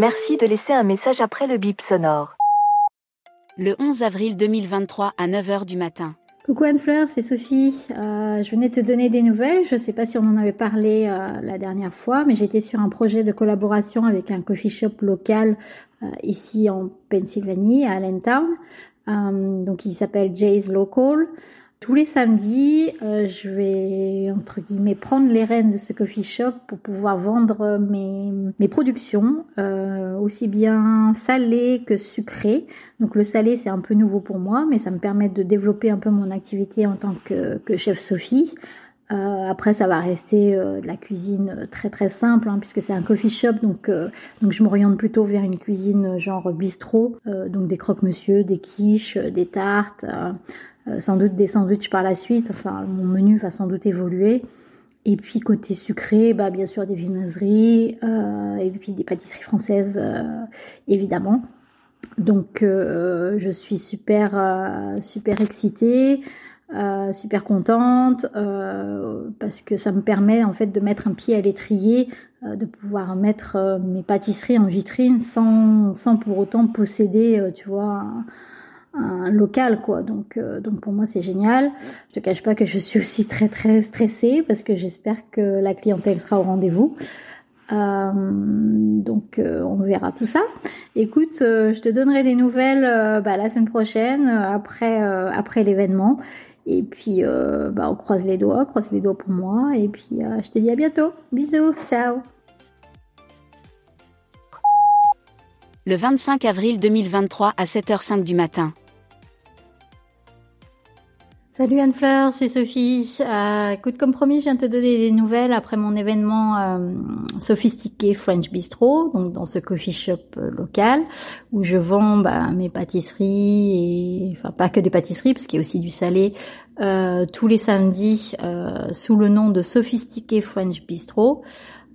Merci de laisser un message après le bip sonore. le 11 avril 2023 à 9h du matin. Coucou Anne-Fleur, c'est Sophie. Euh, je venais te donner des nouvelles. Je ne sais pas si on en avait parlé euh, la dernière fois, mais j'étais sur un projet de collaboration avec un coffee shop local euh, ici en Pennsylvanie, à Allentown. Euh, donc il s'appelle Jay's Local. Tous les samedis, euh, je vais entre guillemets prendre les rênes de ce coffee shop pour pouvoir vendre mes, mes productions, euh, aussi bien salées que sucrées. Donc le salé c'est un peu nouveau pour moi, mais ça me permet de développer un peu mon activité en tant que, que chef Sophie. Euh, après, ça va rester euh, de la cuisine très très simple, hein, puisque c'est un coffee shop, donc euh, donc je m'oriente plutôt vers une cuisine genre bistrot, euh, donc des croque-monsieur, des quiches, des tartes, euh, sans doute des sandwichs par la suite. Enfin, mon menu va sans doute évoluer. Et puis côté sucré, bah bien sûr des viennoiseries euh, et puis des pâtisseries françaises euh, évidemment. Donc euh, je suis super euh, super excitée, euh, super contente euh, parce que ça me permet en fait de mettre un pied à l'étrier, euh, de pouvoir mettre euh, mes pâtisseries en vitrine sans sans pour autant posséder, euh, tu vois. Un local quoi. Donc euh, donc pour moi c'est génial. Je te cache pas que je suis aussi très très stressée parce que j'espère que la clientèle sera au rendez-vous. Euh, donc euh, on verra tout ça. Écoute je te donnerai des nouvelles bah, la semaine prochaine après après l'événement. Et puis bah, on croise les doigts croise les doigts pour moi. Et puis je te dis à bientôt. Bisous. Ciao. Le 25 avril 2023 à 7h05 du matin. Salut Anne-Fleur, c'est Sophie. Euh, écoute, comme promis, je viens te donner des nouvelles après mon événement euh, sophistiqué French Bistro, donc dans ce coffee shop euh, local où je vends bah, mes pâtisseries et enfin pas que des pâtisseries parce qu'il y a aussi du salé euh, tous les samedis euh, sous le nom de sophistiqué French Bistro.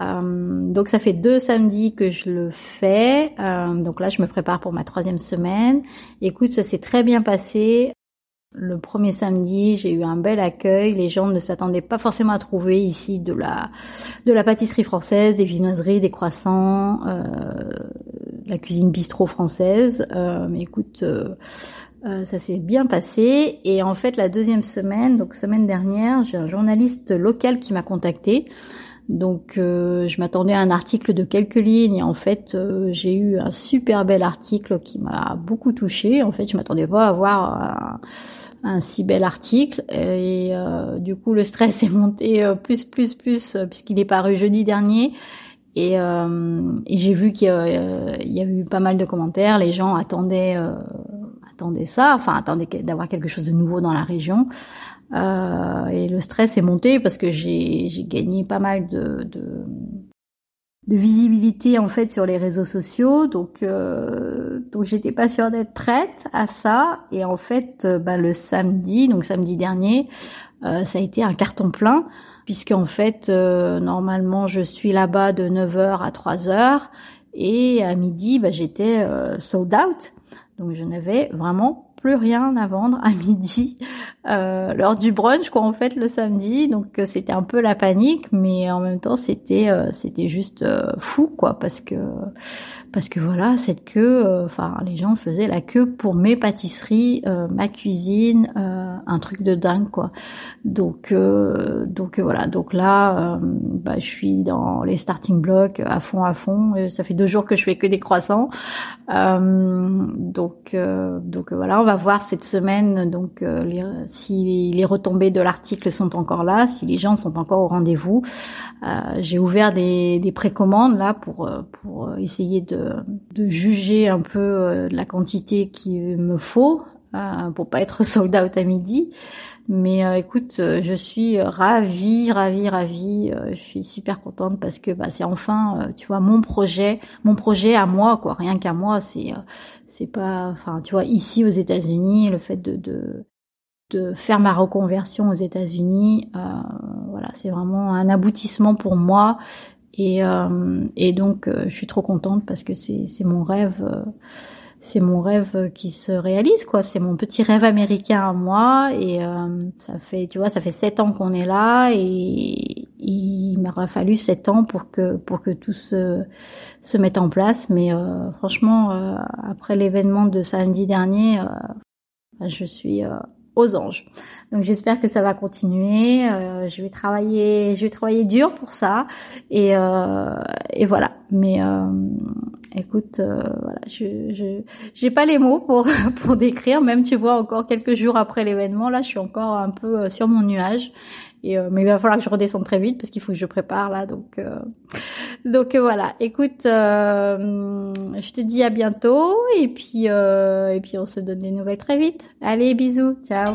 Euh, donc ça fait deux samedis que je le fais. Donc là, je me prépare pour ma troisième semaine. Écoute, ça s'est très bien passé. Le premier samedi, j'ai eu un bel accueil. Les gens ne s'attendaient pas forcément à trouver ici de la pâtisserie française, des viennoiseries, des croissants, euh, la cuisine bistrot française. Euh, mais écoute, euh, ça s'est bien passé. Et en fait, la deuxième semaine, donc semaine dernière, j'ai un journaliste local qui m'a contacté. Donc, je m'attendais à un article de quelques lignes et en fait, j'ai eu un super bel article qui m'a beaucoup touché. En fait, je m'attendais pas à avoir un, un si bel article et euh, du coup, le stress est monté euh, plus, plus, plus euh, puisqu'il est paru jeudi dernier. Et, euh, et j'ai vu qu'il y, a, euh, eu pas mal de commentaires. Les gens attendaient, euh, attendaient ça, enfin attendaient d'avoir quelque chose de nouveau dans la région. Et le stress est monté parce que j'ai gagné pas mal de, de de visibilité en fait sur les réseaux sociaux. Donc euh, donc j'étais pas sûre d'être prête à ça. Et en fait euh, bah, le samedi donc samedi dernier euh, ça a été un carton plein puisque en fait euh, normalement je suis là-bas de 9h à 3h et à midi bah, j'étais euh, sold out. Donc je n'avais vraiment plus rien à vendre à midi euh, du brunch quoi en fait le samedi donc euh, c'était un peu la panique mais en même temps c'était euh, c'était juste euh, fou quoi parce que parce que voilà, cette queue, euh, enfin les gens faisaient la queue pour mes pâtisseries, euh, ma cuisine, un truc de dingue quoi. Donc donc voilà, donc là, bah, je suis dans les starting blocks à fond à fond. ça fait deux jours que je fais que des croissants. donc donc voilà, on va voir cette semaine donc les, si les retombées de l'article sont encore là, si les gens sont encore au rendez-vous. J'ai ouvert des, des précommandes là pour pour essayer de de, juger un peu euh, la quantité qu'il me faut euh, pour pas être sold out à midi. Mais euh, écoute, je suis ravie, ravie, ravie. je suis super contente parce que bah, c'est enfin, tu vois, mon projet, mon projet à moi, quoi. Rien qu'à moi, c'est, c'est pas, enfin, tu vois, ici aux États-Unis, le fait de, de de faire ma reconversion aux États-Unis, voilà, c'est vraiment un aboutissement pour moi et, euh, et donc, euh, je suis trop contente parce que c'est mon rêve, euh, c'est mon rêve qui se réalise, quoi. C'est mon petit rêve américain à moi. Et ça fait, tu vois, ça fait sept ans qu'on est là et, il m'aura fallu sept ans pour que pour que tout se se mette en place. Mais franchement, après l'événement de samedi dernier, je suis aux anges. Donc j'espère que ça va continuer. Euh, je vais travailler, je vais travailler dur pour ça. Et, euh, et voilà. Mais euh, écoute, euh, voilà, je, je j'ai pas les mots pour pour décrire. Même tu vois encore quelques jours après l'événement, là, je suis encore un peu euh, sur mon nuage. Et, mais il va falloir que je redescende très vite parce qu'il faut que je prépare là. Donc donc voilà. Écoute, je te dis à bientôt et puis et puis on se donne des nouvelles très vite. Allez, bisous, ciao.